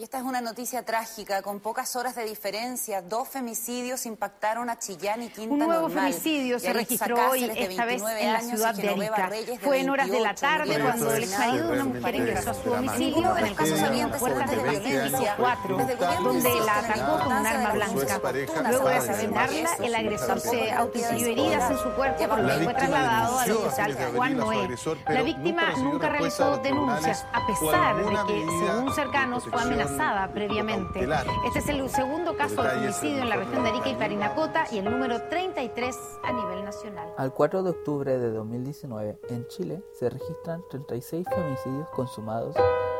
Y esta es una noticia trágica, con pocas horas de diferencia. Dos femicidios impactaron a Chillán y Quinta Un nuevo Normal. femicidio se registró hoy, Cáceres, esta vez 29 en la años, ciudad de Arica. Reyes, de Fue en horas de la 28, tarde cuando el asesinados. marido de una mujer ingresó a su domicilio en el camino salientes de del violencia. Distrito 4, Desde el gobierno donde la atacó con un arma blanca. Luego de asesinarla, el agresor se de heridas en su cuerpo, por lo La que fue trasladado al hospital Juan Noé. La víctima nunca realizó denuncias, a pesar de que, según cercanos, fue protección previamente. Este es el segundo caso de homicidio en la región de Arica y Parinacota y el número 33 a nivel nacional. Al 4 de octubre de 2019, en Chile se registran 36 femicidios consumados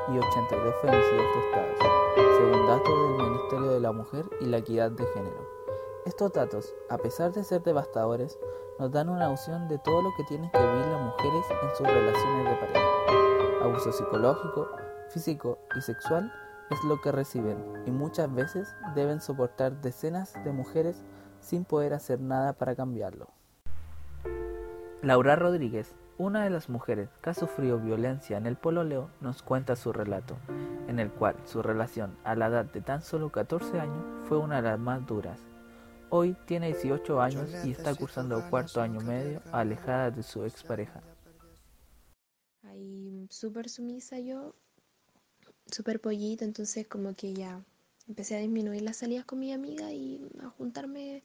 y 82 femicidios frustrados, según datos del Ministerio de la Mujer y la Equidad de Género. Estos datos, a pesar de ser devastadores, nos dan una noción de todo lo que tienen que vivir las mujeres en sus relaciones de pareja. Abuso psicológico, físico y sexual es lo que reciben y muchas veces deben soportar decenas de mujeres sin poder hacer nada para cambiarlo. Laura Rodríguez, una de las mujeres que ha sufrido violencia en el pololeo, nos cuenta su relato, en el cual su relación a la edad de tan solo 14 años fue una de las más duras. Hoy tiene 18 años y está cursando cuarto año medio alejada de su expareja. Ahí súper sumisa yo, súper pollito, entonces como que ya empecé a disminuir las salidas con mi amiga y a juntarme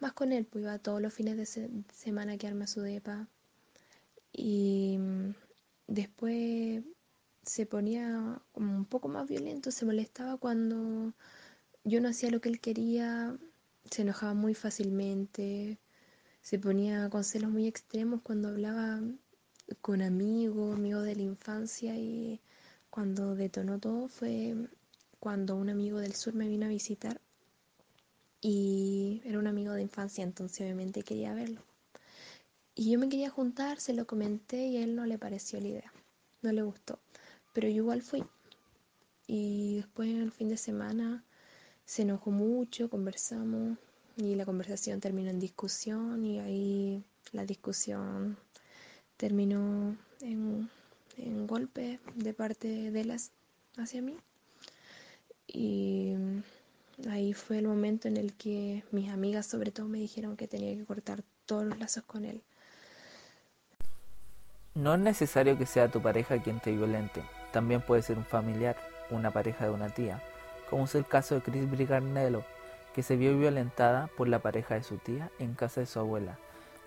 más con él, pues iba todos los fines de se- semana a quedarme a su depa. Y mm, después se ponía como un poco más violento, se molestaba cuando yo no hacía lo que él quería, se enojaba muy fácilmente, se ponía con celos muy extremos cuando hablaba con amigos, amigos de la infancia y cuando detonó todo fue cuando un amigo del sur me vino a visitar y era un amigo de infancia, entonces obviamente quería verlo. Y yo me quería juntar, se lo comenté y a él no le pareció la idea, no le gustó, pero yo igual fui. Y después en el fin de semana se enojó mucho, conversamos y la conversación terminó en discusión y ahí la discusión terminó en, en golpes de parte de las hacia mí. Y ahí fue el momento en el que mis amigas sobre todo me dijeron que tenía que cortar todos los lazos con él. No es necesario que sea tu pareja quien te violente, también puede ser un familiar, una pareja de una tía, como es el caso de Chris Brigarnello, que se vio violentada por la pareja de su tía en casa de su abuela,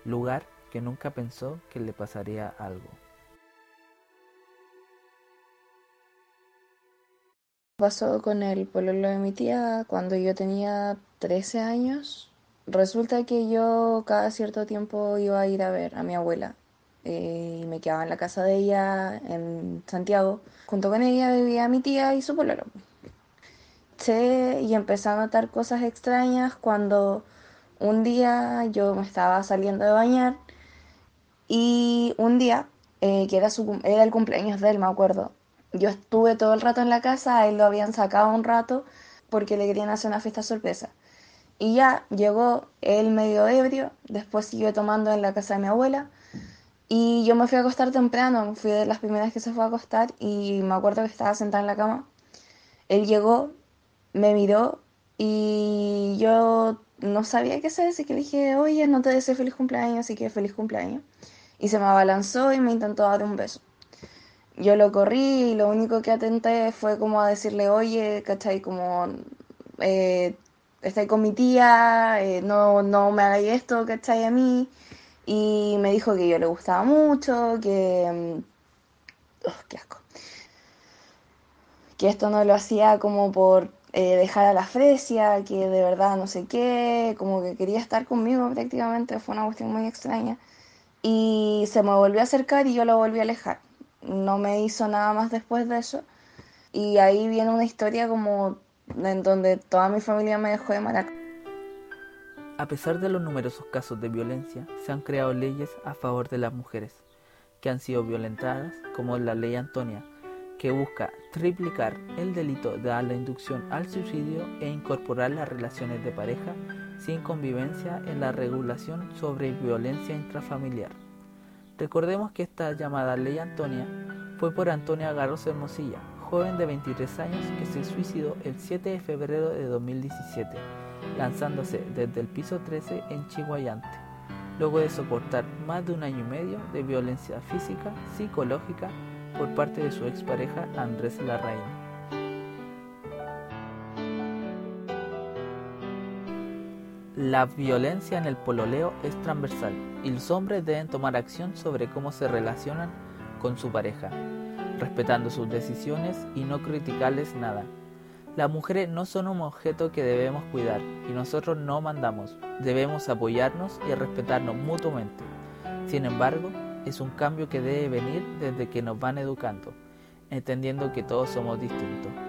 lugar que nunca pensó que le pasaría algo. Pasó con el pololo de mi tía cuando yo tenía 13 años. Resulta que yo cada cierto tiempo iba a ir a ver a mi abuela eh, y me quedaba en la casa de ella en Santiago. Junto con ella vivía mi tía y su pololo. Che, y empecé a notar cosas extrañas cuando un día yo me estaba saliendo de bañar y un día, eh, que su, era el cumpleaños de él, me acuerdo, yo estuve todo el rato en la casa, a él lo habían sacado un rato porque le querían hacer una fiesta sorpresa. Y ya llegó él medio ebrio, después siguió tomando en la casa de mi abuela y yo me fui a acostar temprano, fui de las primeras que se fue a acostar y me acuerdo que estaba sentada en la cama. Él llegó, me miró y yo no sabía qué hacer, así que le dije, oye, no te deseo feliz cumpleaños, así que feliz cumpleaños. Y se me abalanzó y me intentó dar un beso. Yo lo corrí y lo único que atenté fue como a decirle, oye, ¿cachai? Como, eh, estoy con mi tía, eh, no, no me hagáis esto, ¿cachai? A mí. Y me dijo que yo le gustaba mucho, que... ugh, qué asco. Que esto no lo hacía como por eh, dejar a la fresia, que de verdad no sé qué, como que quería estar conmigo prácticamente, fue una cuestión muy extraña. Y se me volvió a acercar y yo lo volví a alejar. No me hizo nada más después de eso. Y ahí viene una historia como en donde toda mi familia me dejó de maraca. A pesar de los numerosos casos de violencia, se han creado leyes a favor de las mujeres que han sido violentadas, como la Ley Antonia, que busca triplicar el delito de la inducción al suicidio e incorporar las relaciones de pareja sin convivencia en la regulación sobre violencia intrafamiliar. Recordemos que esta llamada Ley Antonia fue por Antonia Garros Hermosilla, joven de 23 años que se suicidó el 7 de febrero de 2017, lanzándose desde el piso 13 en Chihuayante, luego de soportar más de un año y medio de violencia física, psicológica por parte de su expareja Andrés Larraín. La violencia en el pololeo es transversal y los hombres deben tomar acción sobre cómo se relacionan con su pareja, respetando sus decisiones y no criticarles nada. Las mujeres no son un objeto que debemos cuidar y nosotros no mandamos, debemos apoyarnos y respetarnos mutuamente. Sin embargo, es un cambio que debe venir desde que nos van educando, entendiendo que todos somos distintos.